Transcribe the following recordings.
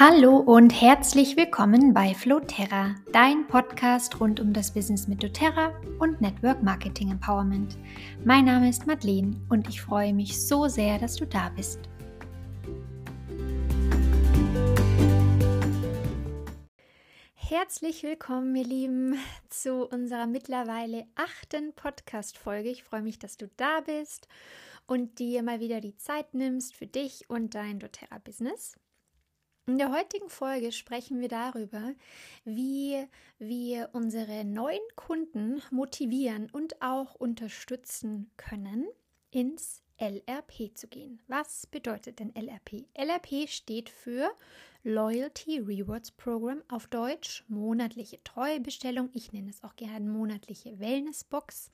Hallo und herzlich willkommen bei Floterra, dein Podcast rund um das Business mit doTERRA und Network Marketing Empowerment. Mein Name ist Madeleine und ich freue mich so sehr, dass du da bist. Herzlich willkommen, ihr Lieben, zu unserer mittlerweile achten Podcast-Folge. Ich freue mich, dass du da bist und dir mal wieder die Zeit nimmst für dich und dein doTERRA-Business. In der heutigen Folge sprechen wir darüber, wie wir unsere neuen Kunden motivieren und auch unterstützen können, ins LRP zu gehen. Was bedeutet denn LRP? LRP steht für Loyalty Rewards Program auf Deutsch, monatliche Treuebestellung. Ich nenne es auch gerne monatliche Wellnessbox.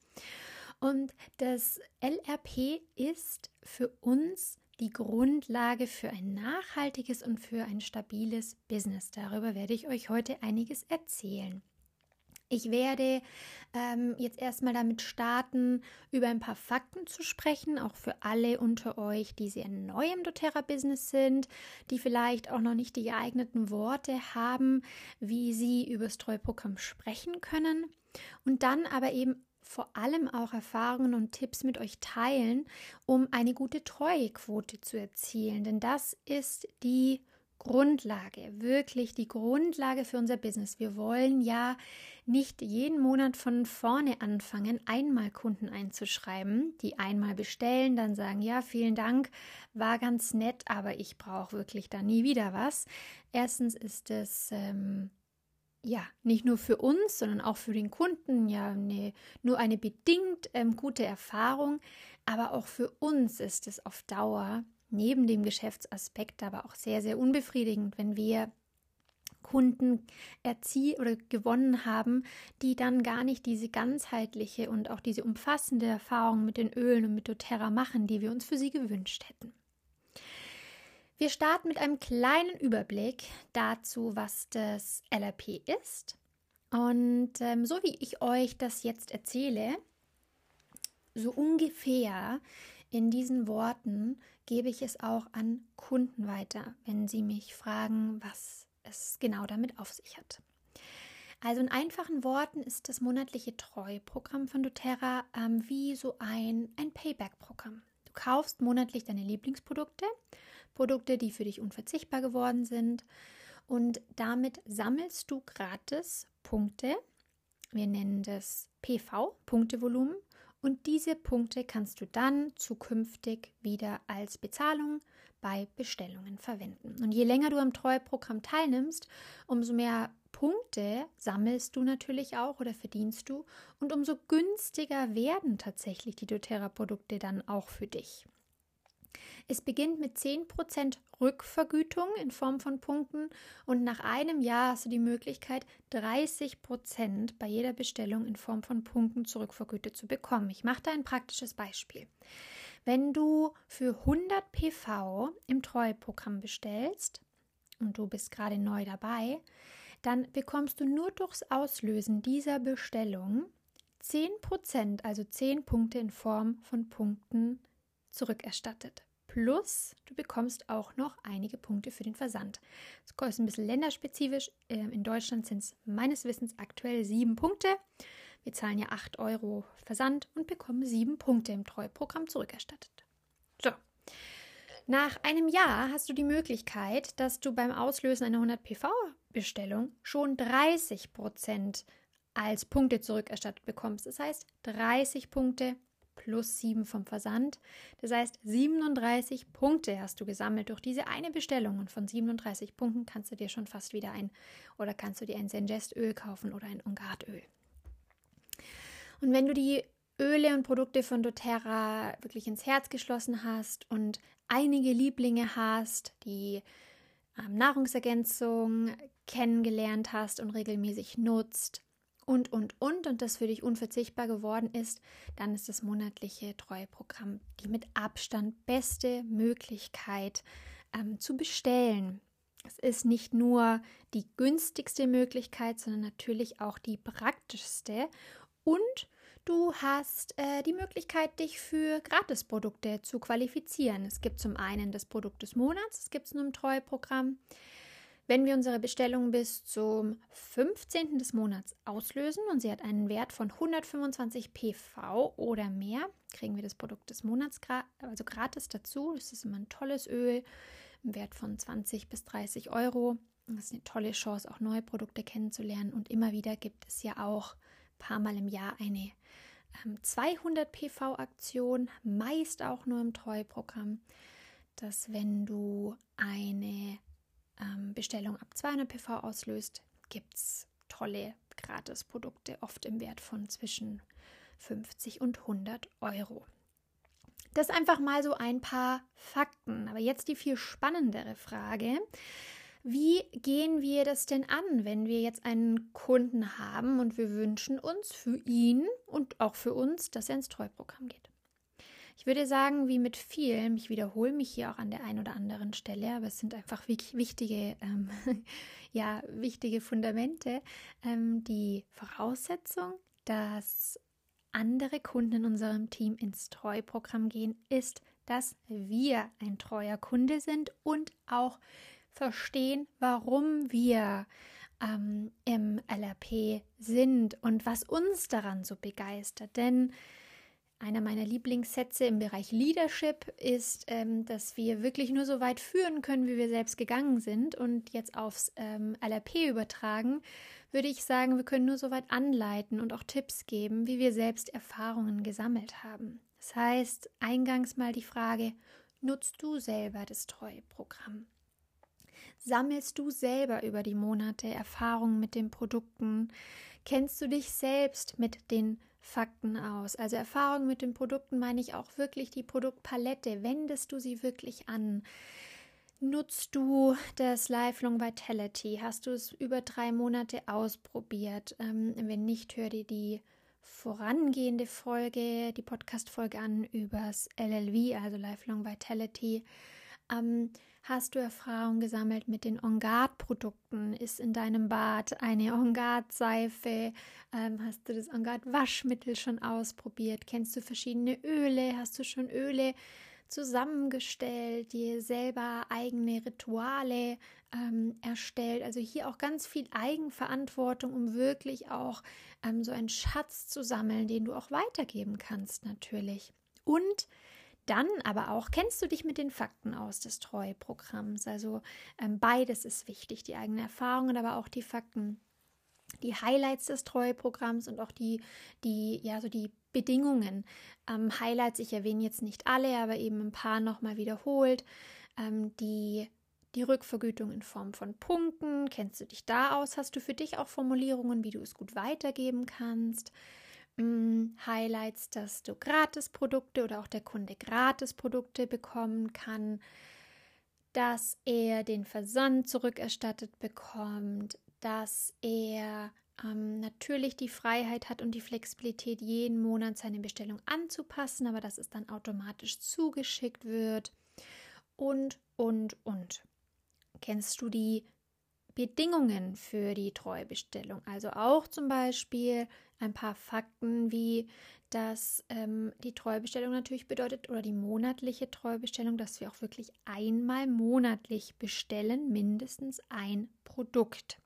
Und das LRP ist für uns die Grundlage für ein nachhaltiges und für ein stabiles Business. Darüber werde ich euch heute einiges erzählen. Ich werde ähm, jetzt erstmal damit starten, über ein paar Fakten zu sprechen, auch für alle unter euch, die sehr neu im doTERRA-Business sind, die vielleicht auch noch nicht die geeigneten Worte haben, wie sie über das Treuprogramm sprechen können. Und dann aber eben vor allem auch Erfahrungen und Tipps mit euch teilen, um eine gute Treuequote zu erzielen. Denn das ist die Grundlage, wirklich die Grundlage für unser Business. Wir wollen ja nicht jeden Monat von vorne anfangen, einmal Kunden einzuschreiben, die einmal bestellen, dann sagen, ja, vielen Dank, war ganz nett, aber ich brauche wirklich da nie wieder was. Erstens ist es ähm, ja, nicht nur für uns, sondern auch für den Kunden ja eine, nur eine bedingt ähm, gute Erfahrung, aber auch für uns ist es auf Dauer neben dem Geschäftsaspekt aber auch sehr, sehr unbefriedigend, wenn wir Kunden erziehen oder gewonnen haben, die dann gar nicht diese ganzheitliche und auch diese umfassende Erfahrung mit den Ölen und mit doTERRA machen, die wir uns für sie gewünscht hätten. Wir starten mit einem kleinen Überblick dazu, was das LRP ist. Und ähm, so wie ich euch das jetzt erzähle, so ungefähr in diesen Worten gebe ich es auch an Kunden weiter, wenn sie mich fragen, was es genau damit auf sich hat. Also in einfachen Worten ist das monatliche Treuprogramm von doTERRA ähm, wie so ein, ein Payback-Programm. Du kaufst monatlich deine Lieblingsprodukte Produkte, die für dich unverzichtbar geworden sind. Und damit sammelst du gratis Punkte. Wir nennen das PV, Punktevolumen. Und diese Punkte kannst du dann zukünftig wieder als Bezahlung bei Bestellungen verwenden. Und je länger du am Treueprogramm teilnimmst, umso mehr Punkte sammelst du natürlich auch oder verdienst du und umso günstiger werden tatsächlich die doTERRA-Produkte dann auch für dich. Es beginnt mit 10% Rückvergütung in Form von Punkten und nach einem Jahr hast du die Möglichkeit, 30% bei jeder Bestellung in Form von Punkten zurückvergütet zu bekommen. Ich mache da ein praktisches Beispiel. Wenn du für 100 PV im Treueprogramm bestellst und du bist gerade neu dabei, dann bekommst du nur durchs Auslösen dieser Bestellung 10%, also 10 Punkte in Form von Punkten zurückerstattet. Plus, du bekommst auch noch einige Punkte für den Versand. Das kostet ein bisschen länderspezifisch. Ähm, in Deutschland sind es meines Wissens aktuell sieben Punkte. Wir zahlen ja 8 Euro Versand und bekommen sieben Punkte im Treuprogramm zurückerstattet. So. Nach einem Jahr hast du die Möglichkeit, dass du beim Auslösen einer 100 PV-Bestellung schon 30 Prozent als Punkte zurückerstattet bekommst. Das heißt, 30 Punkte plus 7 vom Versand. Das heißt, 37 Punkte hast du gesammelt durch diese eine Bestellung und von 37 Punkten kannst du dir schon fast wieder ein oder kannst du dir ein Sengestöl kaufen oder ein Ongardöl. Und wenn du die Öle und Produkte von doTERRA wirklich ins Herz geschlossen hast und einige Lieblinge hast, die ähm, Nahrungsergänzung kennengelernt hast und regelmäßig nutzt, und, und, und und das für dich unverzichtbar geworden ist, dann ist das monatliche Treueprogramm die mit Abstand beste Möglichkeit ähm, zu bestellen. Es ist nicht nur die günstigste Möglichkeit, sondern natürlich auch die praktischste. Und du hast äh, die Möglichkeit, dich für Gratisprodukte zu qualifizieren. Es gibt zum einen das Produkt des Monats, das gibt es nur im Treueprogramm. Wenn wir unsere Bestellung bis zum 15. des Monats auslösen und sie hat einen Wert von 125 PV oder mehr, kriegen wir das Produkt des Monats also gratis dazu. Das ist immer ein tolles Öl im Wert von 20 bis 30 Euro. Das ist eine tolle Chance, auch neue Produkte kennenzulernen. Und immer wieder gibt es ja auch ein paar Mal im Jahr eine ähm, 200 PV-Aktion, meist auch nur im Treuprogramm, dass wenn du eine ähm, Bestellung ab 200 PV auslöst, gibt es tolle Gratisprodukte, oft im Wert von zwischen 50 und 100 Euro. Das einfach mal so ein paar Fakten. Aber jetzt die viel spannendere Frage. Wie gehen wir das denn an, wenn wir jetzt einen Kunden haben und wir wünschen uns für ihn und auch für uns, dass er ins Treuprogramm geht? Ich würde sagen, wie mit vielen, ich wiederhole mich hier auch an der einen oder anderen Stelle, aber es sind einfach wichtige, ähm, ja, wichtige Fundamente. Ähm, die Voraussetzung, dass andere Kunden in unserem Team ins Treuprogramm gehen, ist, dass wir ein treuer Kunde sind und auch verstehen, warum wir ähm, im LRP sind und was uns daran so begeistert. Denn einer meiner Lieblingssätze im Bereich Leadership ist, ähm, dass wir wirklich nur so weit führen können, wie wir selbst gegangen sind. Und jetzt aufs ähm, LRP übertragen, würde ich sagen, wir können nur so weit anleiten und auch Tipps geben, wie wir selbst Erfahrungen gesammelt haben. Das heißt, eingangs mal die Frage, nutzt du selber das Treueprogramm? Sammelst du selber über die Monate Erfahrungen mit den Produkten? Kennst du dich selbst mit den Fakten aus? Also Erfahrungen mit den Produkten meine ich auch wirklich die Produktpalette. Wendest du sie wirklich an? Nutzt du das Lifelong Vitality? Hast du es über drei Monate ausprobiert? Ähm, wenn nicht, hör dir die vorangehende Folge, die Podcast-Folge an übers LLV, also Lifelong Vitality. Ähm, Hast du Erfahrung gesammelt mit den On Produkten? Ist in deinem Bad eine On Seife? Ähm, hast du das On Waschmittel schon ausprobiert? Kennst du verschiedene Öle? Hast du schon Öle zusammengestellt, dir selber eigene Rituale ähm, erstellt? Also hier auch ganz viel Eigenverantwortung, um wirklich auch ähm, so einen Schatz zu sammeln, den du auch weitergeben kannst natürlich. Und dann aber auch, kennst du dich mit den Fakten aus des Treueprogramms? Also ähm, beides ist wichtig, die eigenen Erfahrungen, aber auch die Fakten. Die Highlights des Treueprogramms und auch die, die, ja, so die Bedingungen. Ähm, Highlights, ich erwähne jetzt nicht alle, aber eben ein paar nochmal wiederholt. Ähm, die die Rückvergütung in Form von Punkten. Kennst du dich da aus? Hast du für dich auch Formulierungen, wie du es gut weitergeben kannst? Mm, Highlights, dass du Gratisprodukte oder auch der Kunde Gratisprodukte bekommen kann, dass er den Versand zurückerstattet bekommt, dass er ähm, natürlich die Freiheit hat und die Flexibilität, jeden Monat seine Bestellung anzupassen, aber dass es dann automatisch zugeschickt wird und, und, und. Kennst du die Bedingungen für die Treubestellung? Also auch zum Beispiel ein paar Fakten wie, dass ähm, die Treubestellung natürlich bedeutet oder die monatliche Treubestellung, dass wir auch wirklich einmal monatlich bestellen, mindestens ein Produkt.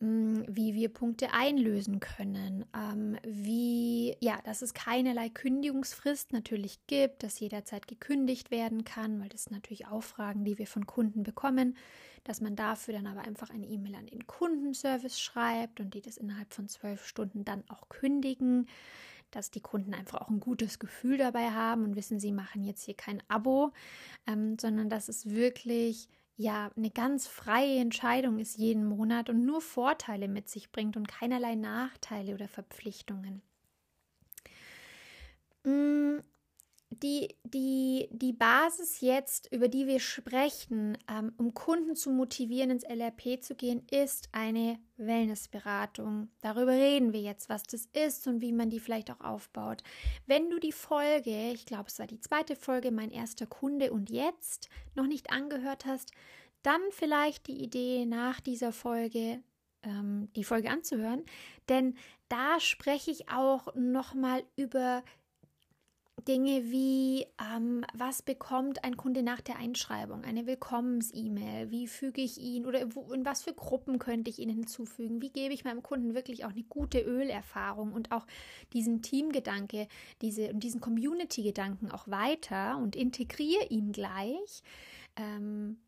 Mm, wie wir Punkte einlösen können, ähm, wie, ja, dass es keinerlei Kündigungsfrist natürlich gibt, dass jederzeit gekündigt werden kann, weil das sind natürlich auch Fragen, die wir von Kunden bekommen dass man dafür dann aber einfach eine E-Mail an den Kundenservice schreibt und die das innerhalb von zwölf Stunden dann auch kündigen, dass die Kunden einfach auch ein gutes Gefühl dabei haben und wissen, sie machen jetzt hier kein Abo, ähm, sondern dass es wirklich ja eine ganz freie Entscheidung ist jeden Monat und nur Vorteile mit sich bringt und keinerlei Nachteile oder Verpflichtungen. Die, die, die Basis jetzt, über die wir sprechen, ähm, um Kunden zu motivieren, ins LRP zu gehen, ist eine Wellnessberatung. Darüber reden wir jetzt, was das ist und wie man die vielleicht auch aufbaut. Wenn du die Folge, ich glaube, es war die zweite Folge, mein erster Kunde und jetzt, noch nicht angehört hast, dann vielleicht die Idee nach dieser Folge ähm, die Folge anzuhören, denn da spreche ich auch nochmal über Dinge wie, ähm, was bekommt ein Kunde nach der Einschreibung? Eine Willkommens-E-Mail? Wie füge ich ihn oder wo, in was für Gruppen könnte ich ihn hinzufügen? Wie gebe ich meinem Kunden wirklich auch eine gute Ölerfahrung und auch diesen Teamgedanke, diese und diesen Community-Gedanken auch weiter und integriere ihn gleich? Ähm,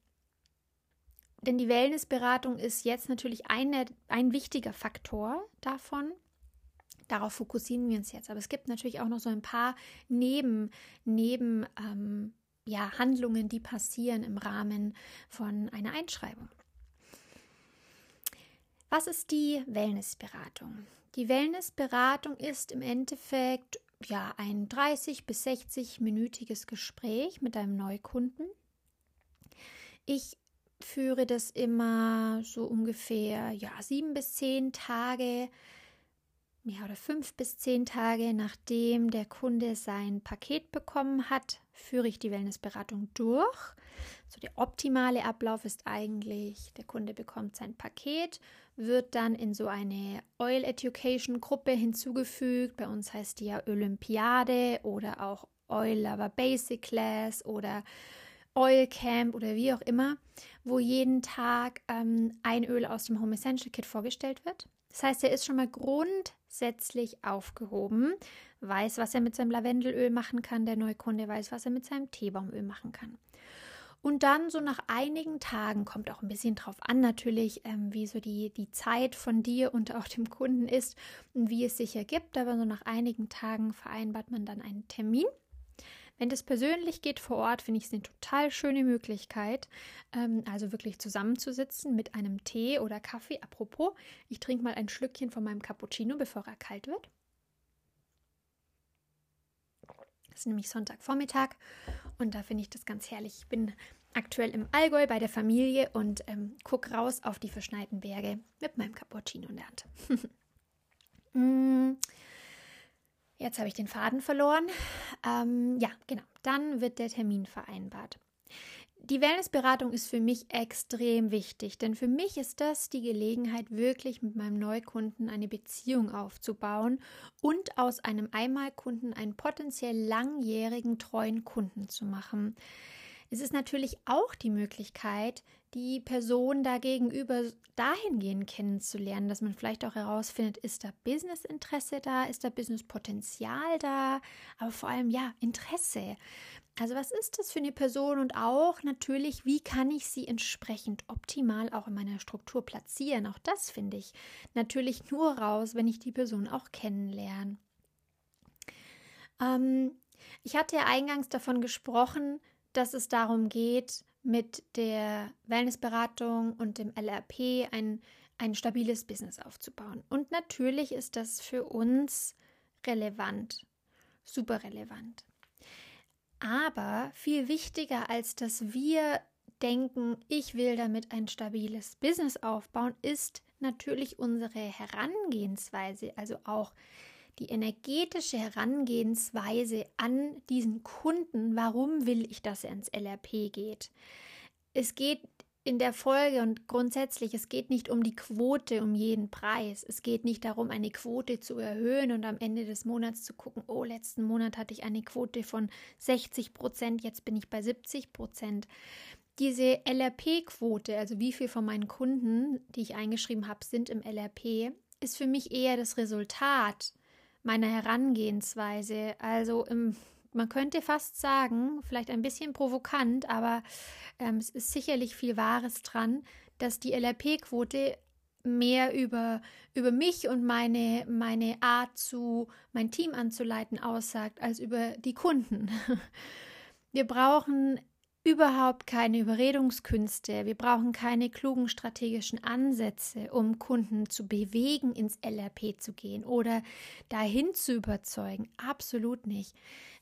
denn die Wellnessberatung ist jetzt natürlich eine, ein wichtiger Faktor davon. Darauf fokussieren wir uns jetzt. Aber es gibt natürlich auch noch so ein paar Neben, Neben ähm, ja, Handlungen, die passieren im Rahmen von einer Einschreibung. Was ist die Wellnessberatung? Die Wellnessberatung ist im Endeffekt ja ein 30 bis 60 minütiges Gespräch mit einem Neukunden. Ich führe das immer so ungefähr ja sieben bis zehn Tage ja, oder fünf bis zehn Tage nachdem der Kunde sein Paket bekommen hat, führe ich die Wellnessberatung durch. So der optimale Ablauf ist eigentlich, der Kunde bekommt sein Paket, wird dann in so eine Oil Education Gruppe hinzugefügt. Bei uns heißt die ja Olympiade oder auch Oil Lover Basic Class oder Oil Camp oder wie auch immer, wo jeden Tag ähm, ein Öl aus dem Home Essential Kit vorgestellt wird. Das heißt, er ist schon mal grundsätzlich aufgehoben, weiß, was er mit seinem Lavendelöl machen kann, der Neukunde weiß, was er mit seinem Teebaumöl machen kann. Und dann so nach einigen Tagen, kommt auch ein bisschen drauf an natürlich, ähm, wie so die, die Zeit von dir und auch dem Kunden ist und wie es sich ergibt, aber so nach einigen Tagen vereinbart man dann einen Termin wenn das persönlich geht vor Ort, finde ich es eine total schöne Möglichkeit. Ähm, also wirklich zusammenzusitzen mit einem Tee oder Kaffee. Apropos, ich trinke mal ein Schlückchen von meinem Cappuccino, bevor er kalt wird. Es ist nämlich Sonntagvormittag und da finde ich das ganz herrlich. Ich bin aktuell im Allgäu bei der Familie und ähm, gucke raus auf die verschneiten Berge mit meinem Cappuccino in der Hand. Jetzt habe ich den Faden verloren. Ähm, ja, genau. Dann wird der Termin vereinbart. Die Wellnessberatung ist für mich extrem wichtig, denn für mich ist das die Gelegenheit, wirklich mit meinem Neukunden eine Beziehung aufzubauen und aus einem Einmalkunden einen potenziell langjährigen, treuen Kunden zu machen. Es ist natürlich auch die Möglichkeit, die Person da gegenüber dahingehend kennenzulernen, dass man vielleicht auch herausfindet, ist da Businessinteresse da, ist da Businesspotenzial da, aber vor allem ja, Interesse. Also was ist das für eine Person und auch natürlich, wie kann ich sie entsprechend optimal auch in meiner Struktur platzieren? Auch das finde ich natürlich nur raus, wenn ich die Person auch kennenlerne. Ähm, ich hatte ja eingangs davon gesprochen, dass es darum geht, mit der Wellnessberatung und dem LRP ein, ein stabiles Business aufzubauen. Und natürlich ist das für uns relevant, super relevant. Aber viel wichtiger als dass wir denken, ich will damit ein stabiles Business aufbauen, ist natürlich unsere Herangehensweise, also auch die energetische Herangehensweise an diesen Kunden, warum will ich, dass er ins LRP geht. Es geht in der Folge und grundsätzlich, es geht nicht um die Quote um jeden Preis. Es geht nicht darum, eine Quote zu erhöhen und am Ende des Monats zu gucken, oh, letzten Monat hatte ich eine Quote von 60 Prozent, jetzt bin ich bei 70 Prozent. Diese LRP-Quote, also wie viel von meinen Kunden, die ich eingeschrieben habe, sind im LRP, ist für mich eher das Resultat meiner Herangehensweise. Also im, man könnte fast sagen, vielleicht ein bisschen provokant, aber ähm, es ist sicherlich viel Wahres dran, dass die LRP-Quote mehr über, über mich und meine, meine Art zu mein Team anzuleiten aussagt, als über die Kunden. Wir brauchen überhaupt keine Überredungskünste. Wir brauchen keine klugen strategischen Ansätze, um Kunden zu bewegen, ins LRP zu gehen oder dahin zu überzeugen. Absolut nicht.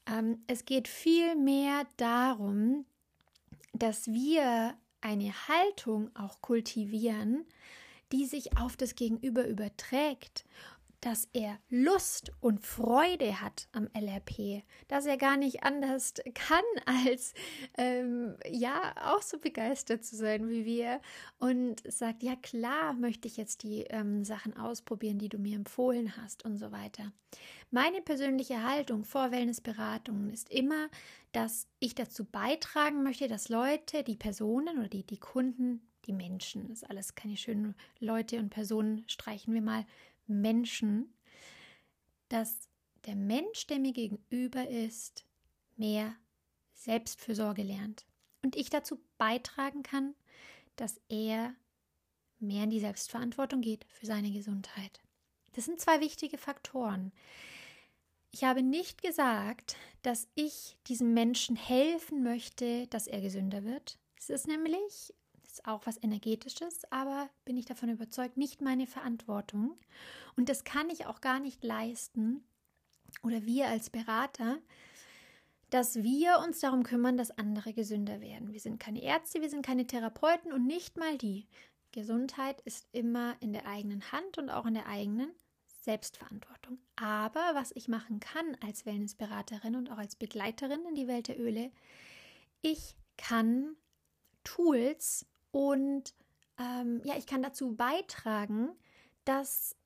Ähm, es geht vielmehr darum, dass wir eine Haltung auch kultivieren, die sich auf das Gegenüber überträgt dass er Lust und Freude hat am LRP, dass er gar nicht anders kann, als ähm, ja auch so begeistert zu sein wie wir und sagt, ja klar möchte ich jetzt die ähm, Sachen ausprobieren, die du mir empfohlen hast und so weiter. Meine persönliche Haltung vor Wellnessberatungen ist immer, dass ich dazu beitragen möchte, dass Leute, die Personen oder die, die Kunden, die Menschen, das ist alles keine schönen Leute und Personen, streichen wir mal, Menschen, dass der Mensch, der mir gegenüber ist, mehr Selbstfürsorge lernt. Und ich dazu beitragen kann, dass er mehr in die Selbstverantwortung geht für seine Gesundheit. Das sind zwei wichtige Faktoren. Ich habe nicht gesagt, dass ich diesem Menschen helfen möchte, dass er gesünder wird. Es ist nämlich auch was Energetisches, aber bin ich davon überzeugt, nicht meine Verantwortung. Und das kann ich auch gar nicht leisten, oder wir als Berater, dass wir uns darum kümmern, dass andere gesünder werden. Wir sind keine Ärzte, wir sind keine Therapeuten und nicht mal die. Gesundheit ist immer in der eigenen Hand und auch in der eigenen Selbstverantwortung. Aber was ich machen kann als Wellnessberaterin und auch als Begleiterin in die Welt der Öle, ich kann Tools und ähm, ja, ich kann dazu beitragen, dass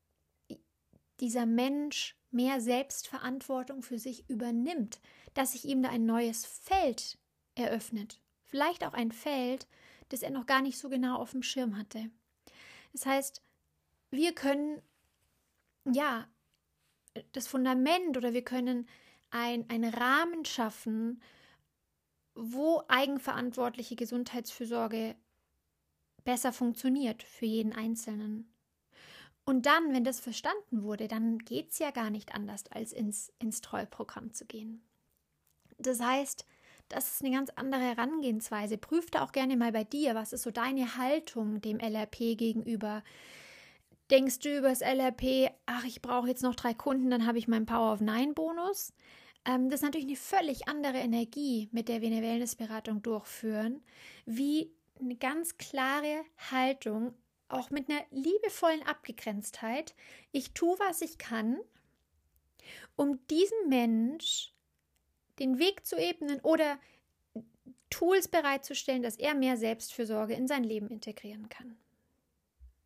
dieser Mensch mehr Selbstverantwortung für sich übernimmt, dass sich ihm da ein neues Feld eröffnet. Vielleicht auch ein Feld, das er noch gar nicht so genau auf dem Schirm hatte. Das heißt, wir können ja das Fundament oder wir können ein, einen Rahmen schaffen, wo eigenverantwortliche Gesundheitsfürsorge besser funktioniert für jeden Einzelnen. Und dann, wenn das verstanden wurde, dann geht es ja gar nicht anders, als ins, ins Treuprogramm zu gehen. Das heißt, das ist eine ganz andere Herangehensweise. Prüf da auch gerne mal bei dir, was ist so deine Haltung dem LRP gegenüber. Denkst du über das LRP, ach, ich brauche jetzt noch drei Kunden, dann habe ich meinen Power of Nine Bonus? Ähm, das ist natürlich eine völlig andere Energie, mit der wir eine Wellnessberatung durchführen, wie eine ganz klare Haltung, auch mit einer liebevollen Abgegrenztheit. Ich tue, was ich kann, um diesem Mensch den Weg zu ebnen oder Tools bereitzustellen, dass er mehr Selbstfürsorge in sein Leben integrieren kann.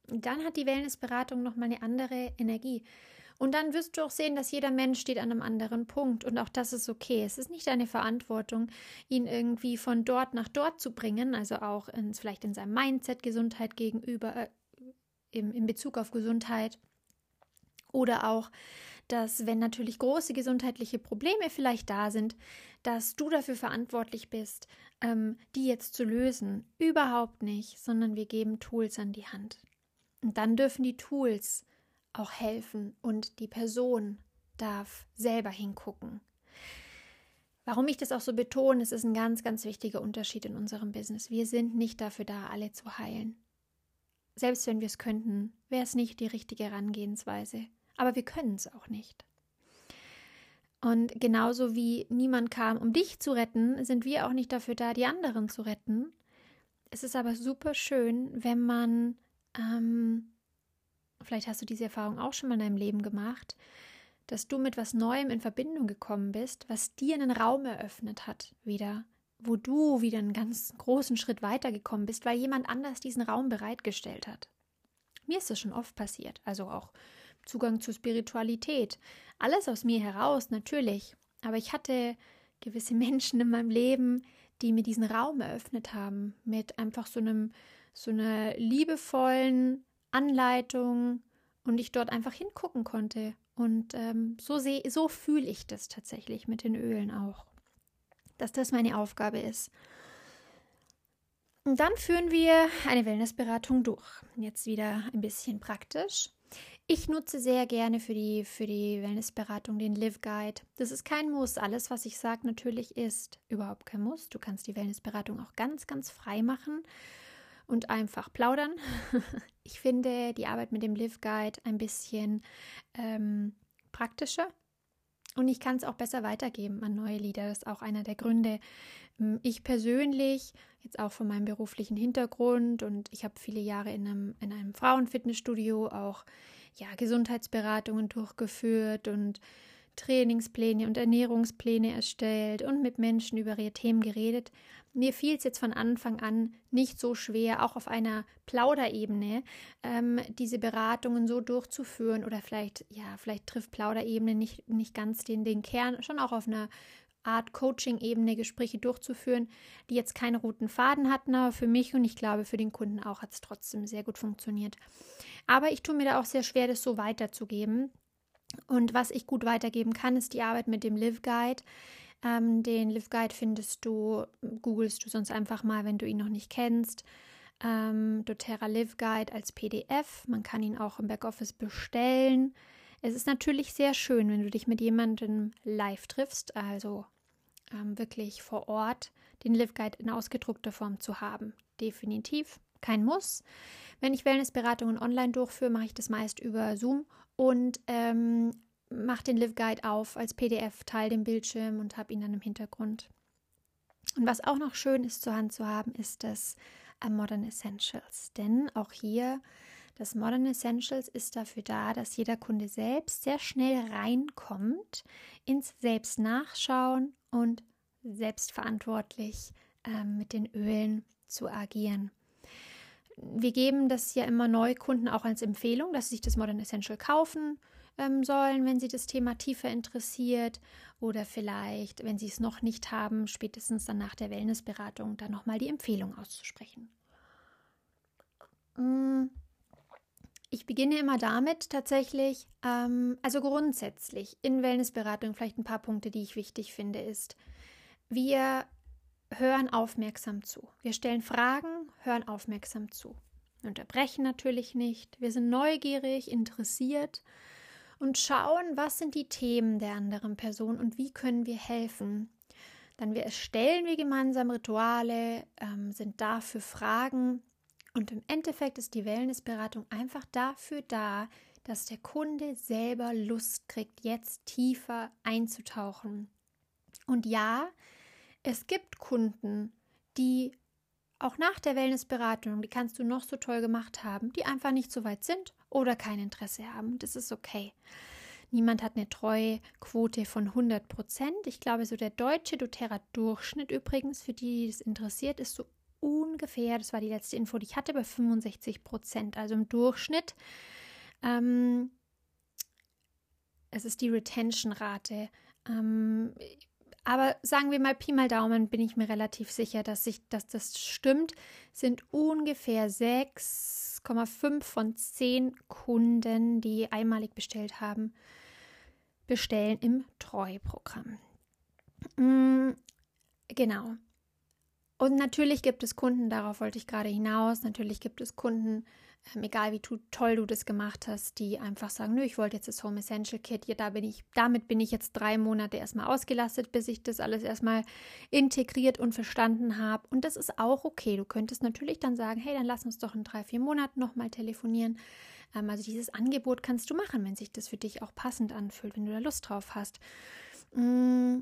Und dann hat die Wellnessberatung nochmal eine andere Energie. Und dann wirst du auch sehen, dass jeder Mensch steht an einem anderen Punkt und auch das ist okay. Es ist nicht deine Verantwortung, ihn irgendwie von dort nach dort zu bringen, also auch in, vielleicht in seinem Mindset Gesundheit gegenüber, äh, im, in Bezug auf Gesundheit oder auch, dass wenn natürlich große gesundheitliche Probleme vielleicht da sind, dass du dafür verantwortlich bist, ähm, die jetzt zu lösen. Überhaupt nicht, sondern wir geben Tools an die Hand. Und dann dürfen die Tools auch helfen und die Person darf selber hingucken. Warum ich das auch so betone, es ist ein ganz, ganz wichtiger Unterschied in unserem Business. Wir sind nicht dafür da, alle zu heilen. Selbst wenn wir es könnten, wäre es nicht die richtige Herangehensweise. Aber wir können es auch nicht. Und genauso wie niemand kam, um dich zu retten, sind wir auch nicht dafür da, die anderen zu retten. Es ist aber super schön, wenn man ähm, vielleicht hast du diese Erfahrung auch schon mal in deinem Leben gemacht, dass du mit was Neuem in Verbindung gekommen bist, was dir einen Raum eröffnet hat, wieder, wo du wieder einen ganz großen Schritt weitergekommen bist, weil jemand anders diesen Raum bereitgestellt hat. Mir ist das schon oft passiert, also auch Zugang zur Spiritualität. Alles aus mir heraus, natürlich. Aber ich hatte gewisse Menschen in meinem Leben, die mir diesen Raum eröffnet haben, mit einfach so einem, so einer liebevollen, Anleitung und ich dort einfach hingucken konnte. Und ähm, so so fühle ich das tatsächlich mit den Ölen auch, dass das meine Aufgabe ist. Und dann führen wir eine Wellnessberatung durch. Jetzt wieder ein bisschen praktisch. Ich nutze sehr gerne für die, für die Wellnessberatung den Live Guide. Das ist kein Muss. Alles, was ich sage, natürlich ist überhaupt kein Muss. Du kannst die Wellnessberatung auch ganz, ganz frei machen und einfach plaudern. Ich finde die Arbeit mit dem Live Guide ein bisschen ähm, praktischer und ich kann es auch besser weitergeben an neue Lieder. Das ist auch einer der Gründe. Ähm, ich persönlich, jetzt auch von meinem beruflichen Hintergrund und ich habe viele Jahre in einem, in einem Frauenfitnessstudio auch ja, Gesundheitsberatungen durchgeführt und Trainingspläne und Ernährungspläne erstellt und mit Menschen über ihre Themen geredet. Mir fiel es jetzt von Anfang an nicht so schwer, auch auf einer Plauderebene, ähm, diese Beratungen so durchzuführen oder vielleicht, ja, vielleicht trifft Plauderebene nicht, nicht ganz den, den Kern, schon auch auf einer Art Coaching-Ebene Gespräche durchzuführen, die jetzt keinen roten Faden hatten, aber für mich und ich glaube für den Kunden auch hat es trotzdem sehr gut funktioniert. Aber ich tue mir da auch sehr schwer, das so weiterzugeben. Und was ich gut weitergeben kann, ist die Arbeit mit dem Live Guide. Ähm, den Live Guide findest du, googelst du sonst einfach mal, wenn du ihn noch nicht kennst. Ähm, doTERRA Live Guide als PDF. Man kann ihn auch im Backoffice bestellen. Es ist natürlich sehr schön, wenn du dich mit jemandem live triffst, also ähm, wirklich vor Ort, den Live Guide in ausgedruckter Form zu haben. Definitiv kein Muss. Wenn ich Wellnessberatungen online durchführe, mache ich das meist über Zoom und ähm, mache den Live Guide auf als PDF, teile den Bildschirm und habe ihn dann im Hintergrund. Und was auch noch schön ist zur Hand zu haben, ist das äh, Modern Essentials. Denn auch hier, das Modern Essentials ist dafür da, dass jeder Kunde selbst sehr schnell reinkommt ins Selbstnachschauen und selbstverantwortlich äh, mit den Ölen zu agieren wir geben das ja immer Neukunden auch als Empfehlung, dass sie sich das Modern Essential kaufen ähm, sollen, wenn sie das Thema tiefer interessiert oder vielleicht, wenn sie es noch nicht haben, spätestens dann nach der Wellnessberatung dann nochmal die Empfehlung auszusprechen. Mm, ich beginne immer damit tatsächlich, ähm, also grundsätzlich in Wellnessberatung vielleicht ein paar Punkte, die ich wichtig finde, ist, wir hören aufmerksam zu. Wir stellen Fragen, hören aufmerksam zu. Wir unterbrechen natürlich nicht. Wir sind neugierig, interessiert und schauen, was sind die Themen der anderen Person und wie können wir helfen. Dann wir erstellen wir gemeinsam Rituale, ähm, sind da für Fragen und im Endeffekt ist die Wellnessberatung einfach dafür da, dass der Kunde selber Lust kriegt, jetzt tiefer einzutauchen. Und ja, es gibt Kunden, die auch nach der Wellnessberatung, die kannst du noch so toll gemacht haben, die einfach nicht so weit sind oder kein Interesse haben. Das ist okay. Niemand hat eine Treuequote von 100 Prozent. Ich glaube, so der deutsche doTERRA-Durchschnitt übrigens, für die, die es interessiert, ist so ungefähr, das war die letzte Info, die ich hatte, bei 65 Prozent. Also im Durchschnitt. Ähm, es ist die Retention-Rate. Ähm, aber sagen wir mal Pi mal Daumen, bin ich mir relativ sicher, dass, ich, dass das stimmt, sind ungefähr 6,5 von 10 Kunden, die einmalig bestellt haben, bestellen im Treuprogramm. Mm, genau. Und natürlich gibt es Kunden, darauf wollte ich gerade hinaus, natürlich gibt es Kunden, ähm, egal wie tu, toll du das gemacht hast, die einfach sagen, nö, ich wollte jetzt das Home Essential Kit, hier, da bin ich, damit bin ich jetzt drei Monate erstmal ausgelastet, bis ich das alles erstmal integriert und verstanden habe. Und das ist auch okay. Du könntest natürlich dann sagen, hey, dann lass uns doch in drei, vier Monaten nochmal telefonieren. Ähm, also dieses Angebot kannst du machen, wenn sich das für dich auch passend anfühlt, wenn du da Lust drauf hast. Mm.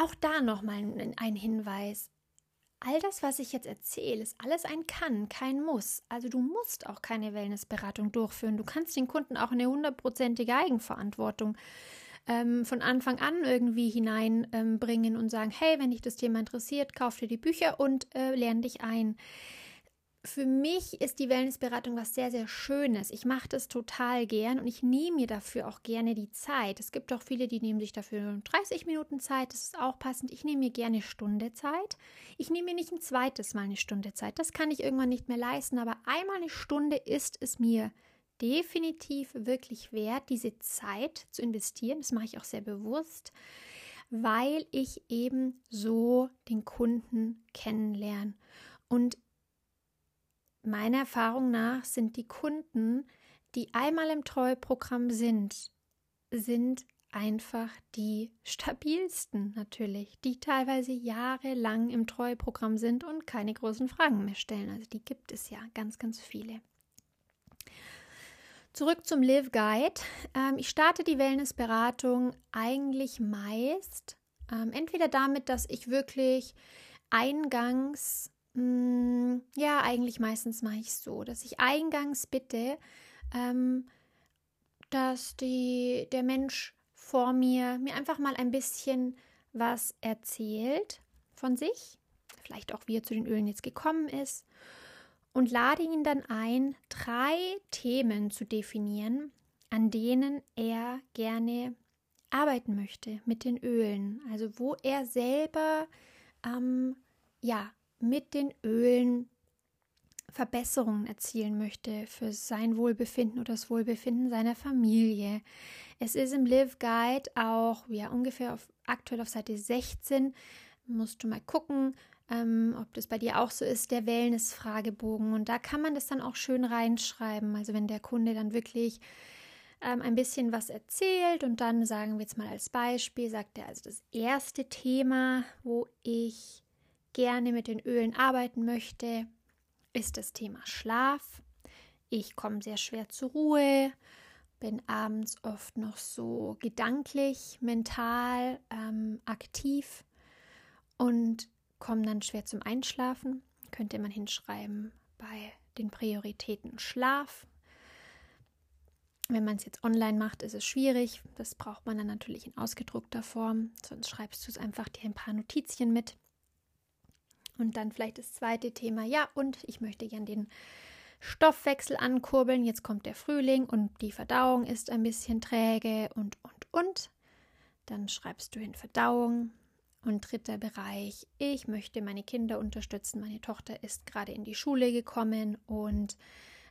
Auch da nochmal ein Hinweis. All das, was ich jetzt erzähle, ist alles ein Kann, kein Muss. Also du musst auch keine Wellnessberatung durchführen. Du kannst den Kunden auch eine hundertprozentige Eigenverantwortung ähm, von Anfang an irgendwie hineinbringen ähm, und sagen, hey, wenn dich das Thema interessiert, kauf dir die Bücher und äh, lern dich ein für mich ist die Wellnessberatung was sehr, sehr Schönes. Ich mache das total gern und ich nehme mir dafür auch gerne die Zeit. Es gibt auch viele, die nehmen sich dafür 30 Minuten Zeit. Das ist auch passend. Ich nehme mir gerne eine Stunde Zeit. Ich nehme mir nicht ein zweites Mal eine Stunde Zeit. Das kann ich irgendwann nicht mehr leisten. Aber einmal eine Stunde ist es mir definitiv wirklich wert, diese Zeit zu investieren. Das mache ich auch sehr bewusst, weil ich eben so den Kunden kennenlerne. Und Meiner Erfahrung nach sind die Kunden, die einmal im Treuprogramm sind, sind einfach die stabilsten natürlich, die teilweise jahrelang im Treuprogramm sind und keine großen Fragen mehr stellen. Also die gibt es ja ganz, ganz viele. Zurück zum Live Guide. Ähm, ich starte die Wellnessberatung eigentlich meist ähm, entweder damit, dass ich wirklich eingangs Mm, ja, eigentlich meistens mache ich es so, dass ich eingangs bitte, ähm, dass die, der Mensch vor mir mir einfach mal ein bisschen was erzählt von sich, vielleicht auch wie er zu den Ölen jetzt gekommen ist und lade ihn dann ein, drei Themen zu definieren, an denen er gerne arbeiten möchte mit den Ölen. Also wo er selber ähm, ja mit den Ölen Verbesserungen erzielen möchte für sein Wohlbefinden oder das Wohlbefinden seiner Familie. Es ist im Live Guide auch ja ungefähr auf, aktuell auf Seite 16. Musst du mal gucken, ähm, ob das bei dir auch so ist, der Wellness-Fragebogen. Und da kann man das dann auch schön reinschreiben. Also wenn der Kunde dann wirklich ähm, ein bisschen was erzählt und dann sagen wir jetzt mal als Beispiel, sagt er also das erste Thema, wo ich gerne mit den Ölen arbeiten möchte, ist das Thema Schlaf. Ich komme sehr schwer zur Ruhe, bin abends oft noch so gedanklich, mental ähm, aktiv und komme dann schwer zum Einschlafen. Könnte man hinschreiben bei den Prioritäten Schlaf. Wenn man es jetzt online macht, ist es schwierig. Das braucht man dann natürlich in ausgedruckter Form. Sonst schreibst du es einfach dir ein paar Notizien mit. Und dann vielleicht das zweite Thema. Ja, und ich möchte gern den Stoffwechsel ankurbeln. Jetzt kommt der Frühling und die Verdauung ist ein bisschen träge und, und, und. Dann schreibst du hin Verdauung. Und dritter Bereich, ich möchte meine Kinder unterstützen. Meine Tochter ist gerade in die Schule gekommen und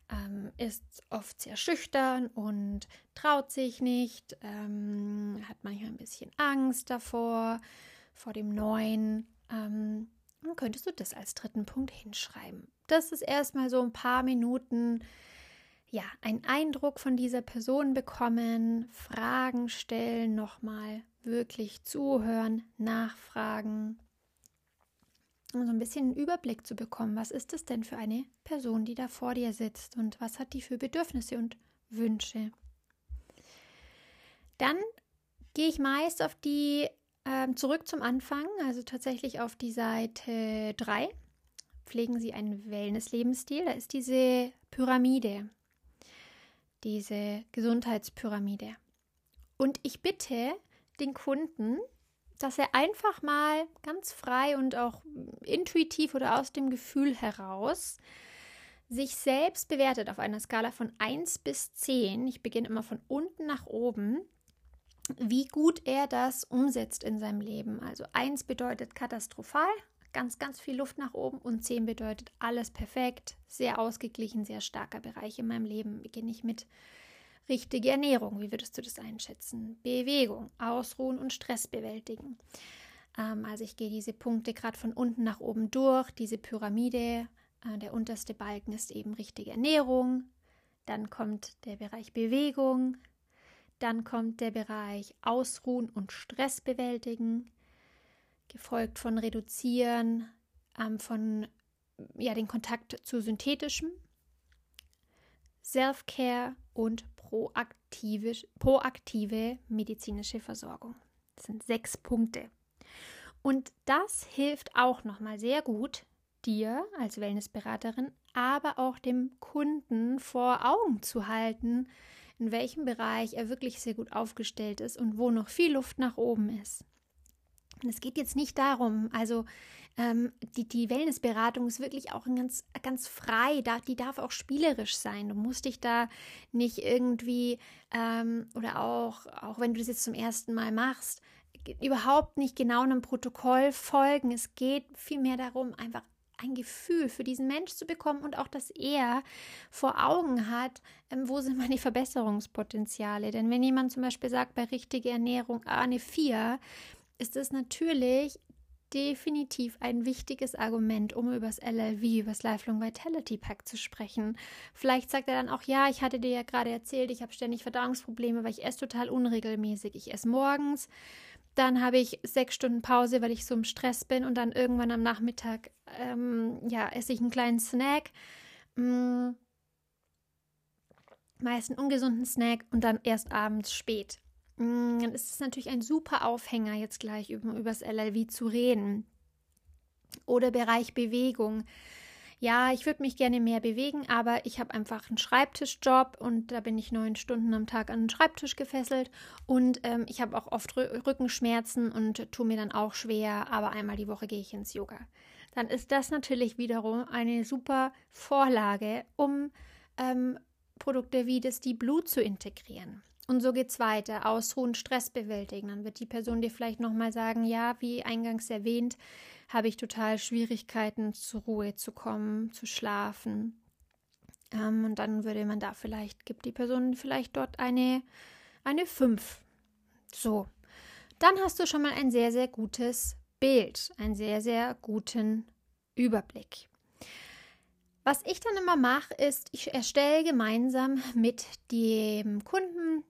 ähm, ist oft sehr schüchtern und traut sich nicht, ähm, hat manchmal ein bisschen Angst davor, vor dem Neuen. Ähm, dann könntest du das als dritten Punkt hinschreiben. Das ist erstmal so ein paar Minuten, ja, einen Eindruck von dieser Person bekommen, Fragen stellen, nochmal wirklich zuhören, nachfragen, um so ein bisschen einen Überblick zu bekommen, was ist es denn für eine Person, die da vor dir sitzt und was hat die für Bedürfnisse und Wünsche. Dann gehe ich meist auf die äh, zurück zum Anfang, also tatsächlich auf die Seite 3. Pflegen Sie einen Wellness-Lebensstil. Da ist diese Pyramide, diese Gesundheitspyramide. Und ich bitte den Kunden, dass er einfach mal ganz frei und auch intuitiv oder aus dem Gefühl heraus sich selbst bewertet auf einer Skala von 1 bis 10. Ich beginne immer von unten nach oben, wie gut er das umsetzt in seinem Leben. Also 1 bedeutet katastrophal, ganz, ganz viel Luft nach oben und 10 bedeutet alles perfekt, sehr ausgeglichen, sehr starker Bereich in meinem Leben. Beginne ich mit Richtige Ernährung, wie würdest du das einschätzen? Bewegung, Ausruhen und Stress bewältigen. Ähm, also ich gehe diese Punkte gerade von unten nach oben durch, diese Pyramide. Äh, der unterste Balken ist eben richtige Ernährung. Dann kommt der Bereich Bewegung. Dann kommt der Bereich Ausruhen und Stress bewältigen. Gefolgt von Reduzieren, ähm, von ja, den Kontakt zu synthetischem. Self-Care und proaktive, proaktive medizinische Versorgung. Das sind sechs Punkte. Und das hilft auch nochmal sehr gut dir als Wellnessberaterin, aber auch dem Kunden vor Augen zu halten, in welchem Bereich er wirklich sehr gut aufgestellt ist und wo noch viel Luft nach oben ist. Und es geht jetzt nicht darum, also ähm, die, die Wellnessberatung ist wirklich auch ganz, ganz frei, da, die darf auch spielerisch sein. Du musst dich da nicht irgendwie ähm, oder auch, auch wenn du das jetzt zum ersten Mal machst, überhaupt nicht genau einem Protokoll folgen. Es geht vielmehr darum, einfach ein Gefühl für diesen Mensch zu bekommen und auch, dass er vor Augen hat, ähm, wo sind meine Verbesserungspotenziale. Denn wenn jemand zum Beispiel sagt, bei richtiger Ernährung ah, eine 4, ist es natürlich definitiv ein wichtiges Argument, um über das LLV, über das Lifelong Vitality Pack zu sprechen. Vielleicht sagt er dann auch, ja, ich hatte dir ja gerade erzählt, ich habe ständig Verdauungsprobleme, weil ich esse total unregelmäßig. Ich esse morgens, dann habe ich sechs Stunden Pause, weil ich so im Stress bin und dann irgendwann am Nachmittag, ähm, ja, esse ich einen kleinen Snack. Mm, meist einen ungesunden Snack und dann erst abends spät. Mm, dann ist es natürlich ein super Aufhänger, jetzt gleich über, das LLV zu reden. Oder Bereich Bewegung. Ja, ich würde mich gerne mehr bewegen, aber ich habe einfach einen Schreibtischjob und da bin ich neun Stunden am Tag an den Schreibtisch gefesselt und ähm, ich habe auch oft Rückenschmerzen und tue mir dann auch schwer, aber einmal die Woche gehe ich ins Yoga. Dann ist das natürlich wiederum eine super Vorlage, um ähm, Produkte wie das Deep Blue zu integrieren. Und so geht es weiter. Ausruhen, Stress bewältigen. Dann wird die Person dir vielleicht nochmal sagen, ja, wie eingangs erwähnt, habe ich total Schwierigkeiten, zur Ruhe zu kommen, zu schlafen. Ähm, und dann würde man da vielleicht, gibt die Person vielleicht dort eine, eine 5. So. Dann hast du schon mal ein sehr, sehr gutes Bild, einen sehr, sehr guten Überblick. Was ich dann immer mache, ist, ich erstelle gemeinsam mit dem Kunden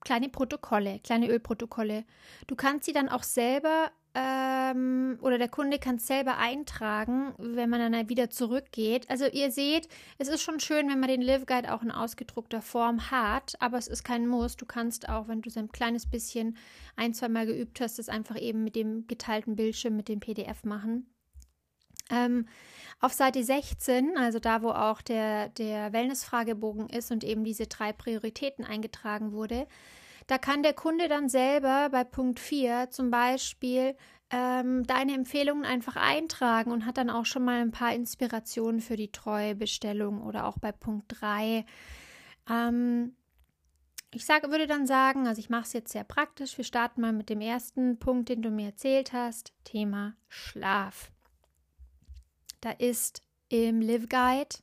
kleine Protokolle, kleine Ölprotokolle. Du kannst sie dann auch selber ähm, oder der Kunde kann es selber eintragen, wenn man dann wieder zurückgeht. Also ihr seht, es ist schon schön, wenn man den Live Guide auch in ausgedruckter Form hat, aber es ist kein Muss. Du kannst auch, wenn du es ein kleines bisschen ein, zwei Mal geübt hast, das einfach eben mit dem geteilten Bildschirm, mit dem PDF machen. Ähm, auf Seite 16, also da, wo auch der, der Wellness-Fragebogen ist und eben diese drei Prioritäten eingetragen wurde, da kann der Kunde dann selber bei Punkt 4 zum Beispiel ähm, deine Empfehlungen einfach eintragen und hat dann auch schon mal ein paar Inspirationen für die Treuebestellung oder auch bei Punkt 3. Ähm, ich sage, würde dann sagen, also ich mache es jetzt sehr praktisch. Wir starten mal mit dem ersten Punkt, den du mir erzählt hast, Thema Schlaf. Da ist im Live Guide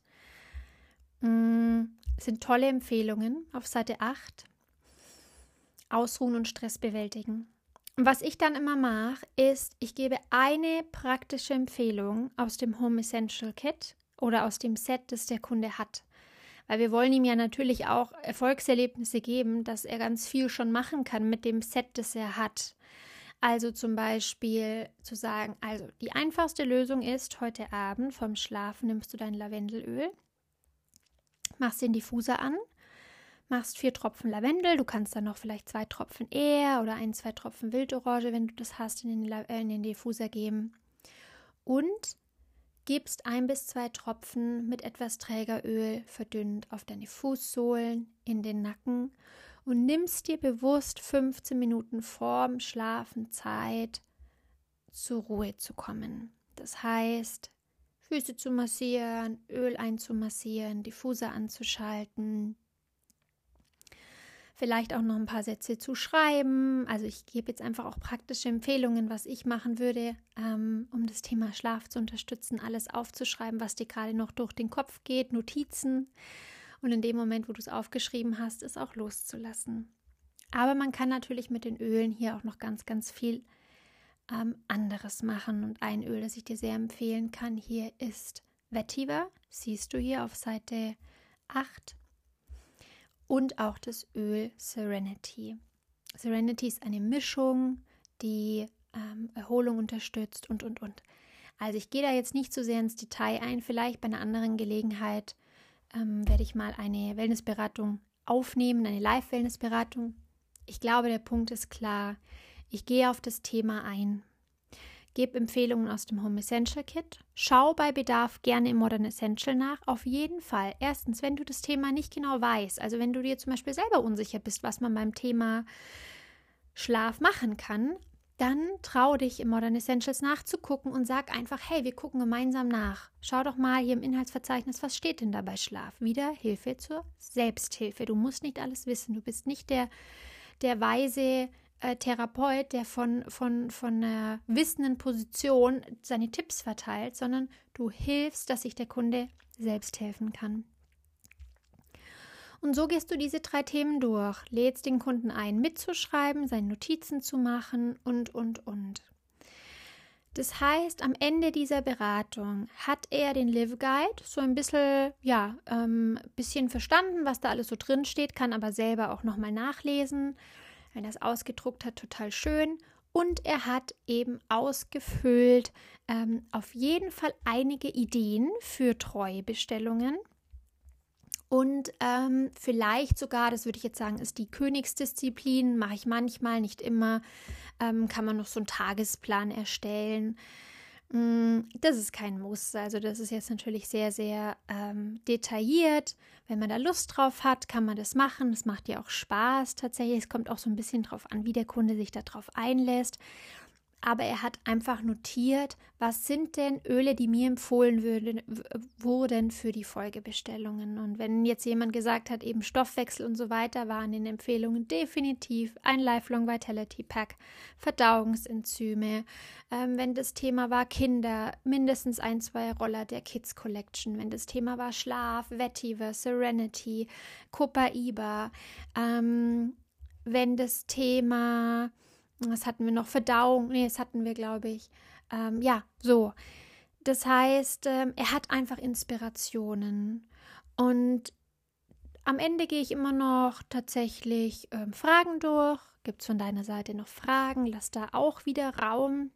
mh, mm, sind tolle Empfehlungen auf Seite 8. Ausruhen und Stress bewältigen. Und was ich dann immer mache, ist, ich gebe eine praktische Empfehlung aus dem Home Essential Kit oder aus dem Set, das der Kunde hat. Weil wir wollen ihm ja natürlich auch Erfolgserlebnisse geben, dass er ganz viel schon machen kann mit dem Set, das er hat. Also zum Beispiel zu sagen, also die einfachste Lösung ist, heute Abend vorm Schlafen nimmst du dein Lavendelöl, machst den Diffuser an, machst vier Tropfen Lavendel, du kannst dann noch vielleicht zwei Tropfen Ehr oder ein, zwei Tropfen Wildorange, wenn du das hast, in den, äh, in den Diffuser geben und gibst ein bis zwei Tropfen mit etwas Trägeröl verdünnt auf deine Fußsohlen, in den Nacken und nimmst dir bewusst 15 Minuten vorm Schlafen Zeit, zur Ruhe zu kommen. Das heißt, Füße zu massieren, Öl einzumassieren, Diffuser anzuschalten, vielleicht auch noch ein paar Sätze zu schreiben. Also ich gebe jetzt einfach auch praktische Empfehlungen, was ich machen würde, ähm, um das Thema Schlaf zu unterstützen, alles aufzuschreiben, was dir gerade noch durch den Kopf geht, Notizen und in dem Moment, wo du es aufgeschrieben hast, es auch loszulassen. Aber man kann natürlich mit den Ölen hier auch noch ganz, ganz viel ähm, anderes machen. Und ein Öl, das ich dir sehr empfehlen kann, hier ist Vetiver. Siehst du hier auf Seite 8. Und auch das Öl Serenity. Serenity ist eine Mischung, die ähm, Erholung unterstützt und, und, und. Also ich gehe da jetzt nicht so sehr ins Detail ein. Vielleicht bei einer anderen Gelegenheit ähm, werde ich mal eine Wellnessberatung aufnehmen, eine Live-Wellnessberatung. Ich glaube, der Punkt ist klar. Ich gehe auf das Thema ein. Gebe Empfehlungen aus dem Home Essential Kit. Schau bei Bedarf gerne im Modern Essential nach. Auf jeden Fall. Erstens, wenn du das Thema nicht genau weißt, also wenn du dir zum Beispiel selber unsicher bist, was man beim Thema Schlaf machen kann, dann trau dich im Modern Essentials nachzugucken und sag einfach, hey, wir gucken gemeinsam nach. Schau doch mal hier im Inhaltsverzeichnis, was steht denn da bei Schlaf? Wieder Hilfe zur Selbsthilfe. Du musst nicht alles wissen. Du bist nicht der, der weise äh, Therapeut, der von, von, von einer wissenden Position seine Tipps verteilt, sondern du hilfst, dass sich der Kunde selbst helfen kann. Und so gehst du diese drei Themen durch, lädst den Kunden ein, mitzuschreiben, seine Notizen zu machen und, und, und. Das heißt, am Ende dieser Beratung hat er den Live Guide so ein bisschen, ja, ähm, bisschen verstanden, was da alles so drin steht, kann aber selber auch nochmal nachlesen. Wenn er es ausgedruckt hat, total schön. Und er hat eben ausgefüllt ähm, auf jeden Fall einige Ideen für Treubestellungen. Und ähm, vielleicht sogar, das würde ich jetzt sagen, ist die Königsdisziplin, mache ich manchmal, nicht immer, ähm, kann man noch so einen Tagesplan erstellen. Mm, das ist kein Muss. Also das ist jetzt natürlich sehr, sehr ähm, detailliert. Wenn man da Lust drauf hat, kann man das machen. Es macht ja auch Spaß tatsächlich. Es kommt auch so ein bisschen drauf an, wie der Kunde sich darauf einlässt aber er hat einfach notiert, was sind denn Öle, die mir empfohlen würden, wurden für die Folgebestellungen. Und wenn jetzt jemand gesagt hat, eben Stoffwechsel und so weiter, waren in Empfehlungen definitiv ein Lifelong Vitality Pack, Verdauungsenzyme. Ähm, wenn das Thema war Kinder, mindestens ein, zwei Roller der Kids Collection. Wenn das Thema war Schlaf, Vetiver, Serenity, Copaiba. Ähm, wenn das Thema was hatten wir noch? Verdauung. Nee, das hatten wir, glaube ich. Ähm, ja, so. Das heißt, ähm, er hat einfach Inspirationen. Und am Ende gehe ich immer noch tatsächlich ähm, Fragen durch. Gibt es von deiner Seite noch Fragen? Lass da auch wieder Raum.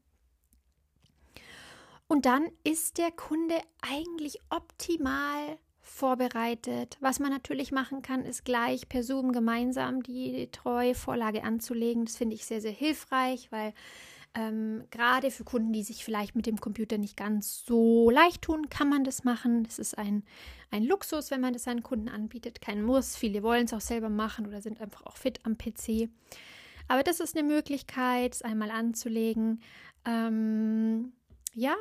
Und dann ist der Kunde eigentlich optimal vorbereitet. Was man natürlich machen kann, ist gleich per Zoom gemeinsam die treue Vorlage anzulegen. Das finde ich sehr, sehr hilfreich, weil ähm, gerade für Kunden, die sich vielleicht mit dem Computer nicht ganz so leicht tun, kann man das machen. Das ist ein, ein Luxus, wenn man das seinen Kunden anbietet. Kein Muss. Viele wollen es auch selber machen oder sind einfach auch fit am PC. Aber das ist eine Möglichkeit, es einmal anzulegen. Ähm, ja,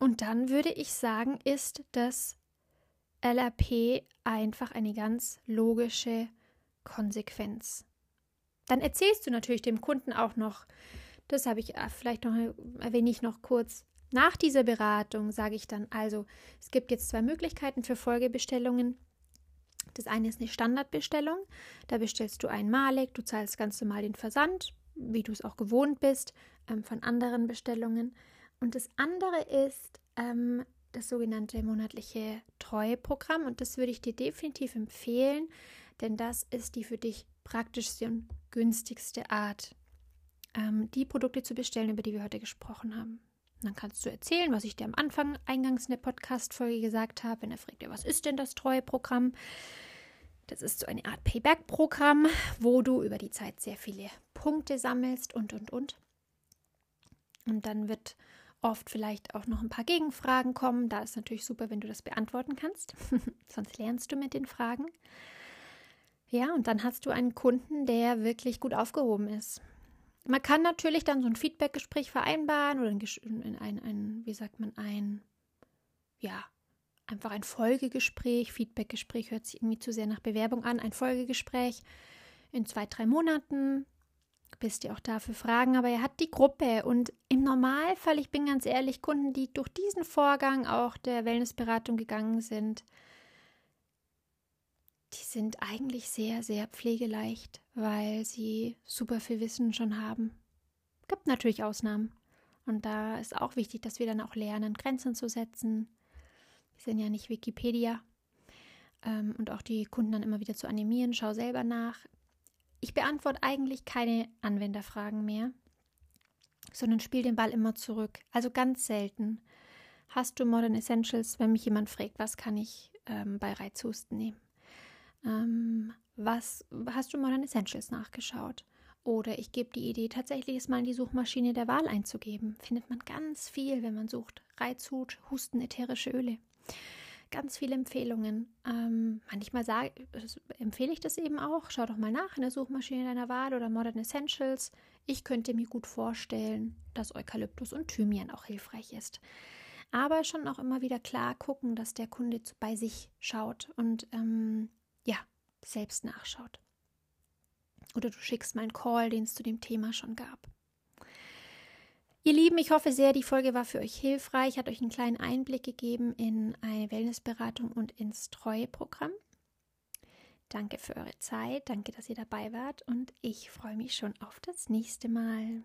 und dann würde ich sagen, ist das LRP einfach eine ganz logische Konsequenz. Dann erzählst du natürlich dem Kunden auch noch, das habe ich äh, vielleicht noch, erwähne ich noch kurz, nach dieser Beratung sage ich dann also, es gibt jetzt zwei Möglichkeiten für Folgebestellungen. Das eine ist eine Standardbestellung, da bestellst du einmalig, du zahlst ganz normal den Versand, wie du es auch gewohnt bist ähm, von anderen Bestellungen. Und das andere ist ähm, das sogenannte monatliche Treueprogramm. Und das würde ich dir definitiv empfehlen, denn das ist die für dich praktischste und günstigste Art, ähm, die Produkte zu bestellen, über die wir heute gesprochen haben. Und dann kannst du erzählen, was ich dir am Anfang eingangs in der Podcast-Folge gesagt habe. Wenn er fragt, was ist denn das Treueprogramm? Das ist so eine Art Payback-Programm, wo du über die Zeit sehr viele Punkte sammelst und, und, und. Und dann wird oft vielleicht auch noch ein paar Gegenfragen kommen. Da ist natürlich super, wenn du das beantworten kannst. Sonst lernst du mit den Fragen. Ja, und dann hast du einen Kunden, der wirklich gut aufgehoben ist. Man kann natürlich dann so ein Feedbackgespräch vereinbaren oder ein, ein, ein, wie sagt man, ein, ja, einfach ein Folgegespräch. Feedbackgespräch hört sich irgendwie zu sehr nach Bewerbung an. Ein Folgegespräch in zwei, drei Monaten bist ja auch da für Fragen, aber er hat die Gruppe und im Normalfall, ich bin ganz ehrlich, Kunden, die durch diesen Vorgang auch der Wellnessberatung gegangen sind, die sind eigentlich sehr, sehr pflegeleicht, weil sie super viel Wissen schon haben. Gibt natürlich Ausnahmen. Und da ist auch wichtig, dass wir dann auch lernen, Grenzen zu setzen. Wir sind ja nicht Wikipedia. Ähm, und auch die Kunden dann immer wieder zu animieren. Schau selber nach. Ich beantworte eigentlich keine Anwenderfragen mehr, sondern spiele den Ball immer zurück. Also ganz selten. Hast du Modern Essentials, wenn mich jemand fragt, was kann ich ähm, bei Reizhusten nehmen? Ähm, was hast du Modern Essentials nachgeschaut? Oder ich gebe die Idee, tatsächlich es mal in die Suchmaschine der Wahl einzugeben. Findet man ganz viel, wenn man sucht. Reizhut, Husten, ätherische Öle ganz viele Empfehlungen. Ähm, manchmal sage, empfehle ich das eben auch. Schau doch mal nach in der Suchmaschine deiner Wahl oder Modern Essentials. Ich könnte mir gut vorstellen, dass Eukalyptus und Thymian auch hilfreich ist. Aber schon auch immer wieder klar gucken, dass der Kunde bei sich schaut und ähm, ja, selbst nachschaut. Oder du schickst mal einen Call, den es zu dem Thema schon gab. Ihr Lieben, ich hoffe sehr, die Folge war für euch hilfreich, hat euch einen kleinen Einblick gegeben in eine Wellnessberatung und ins Treueprogramm. Danke für eure Zeit, danke, dass ihr dabei wart und ich freue mich schon auf das nächste Mal.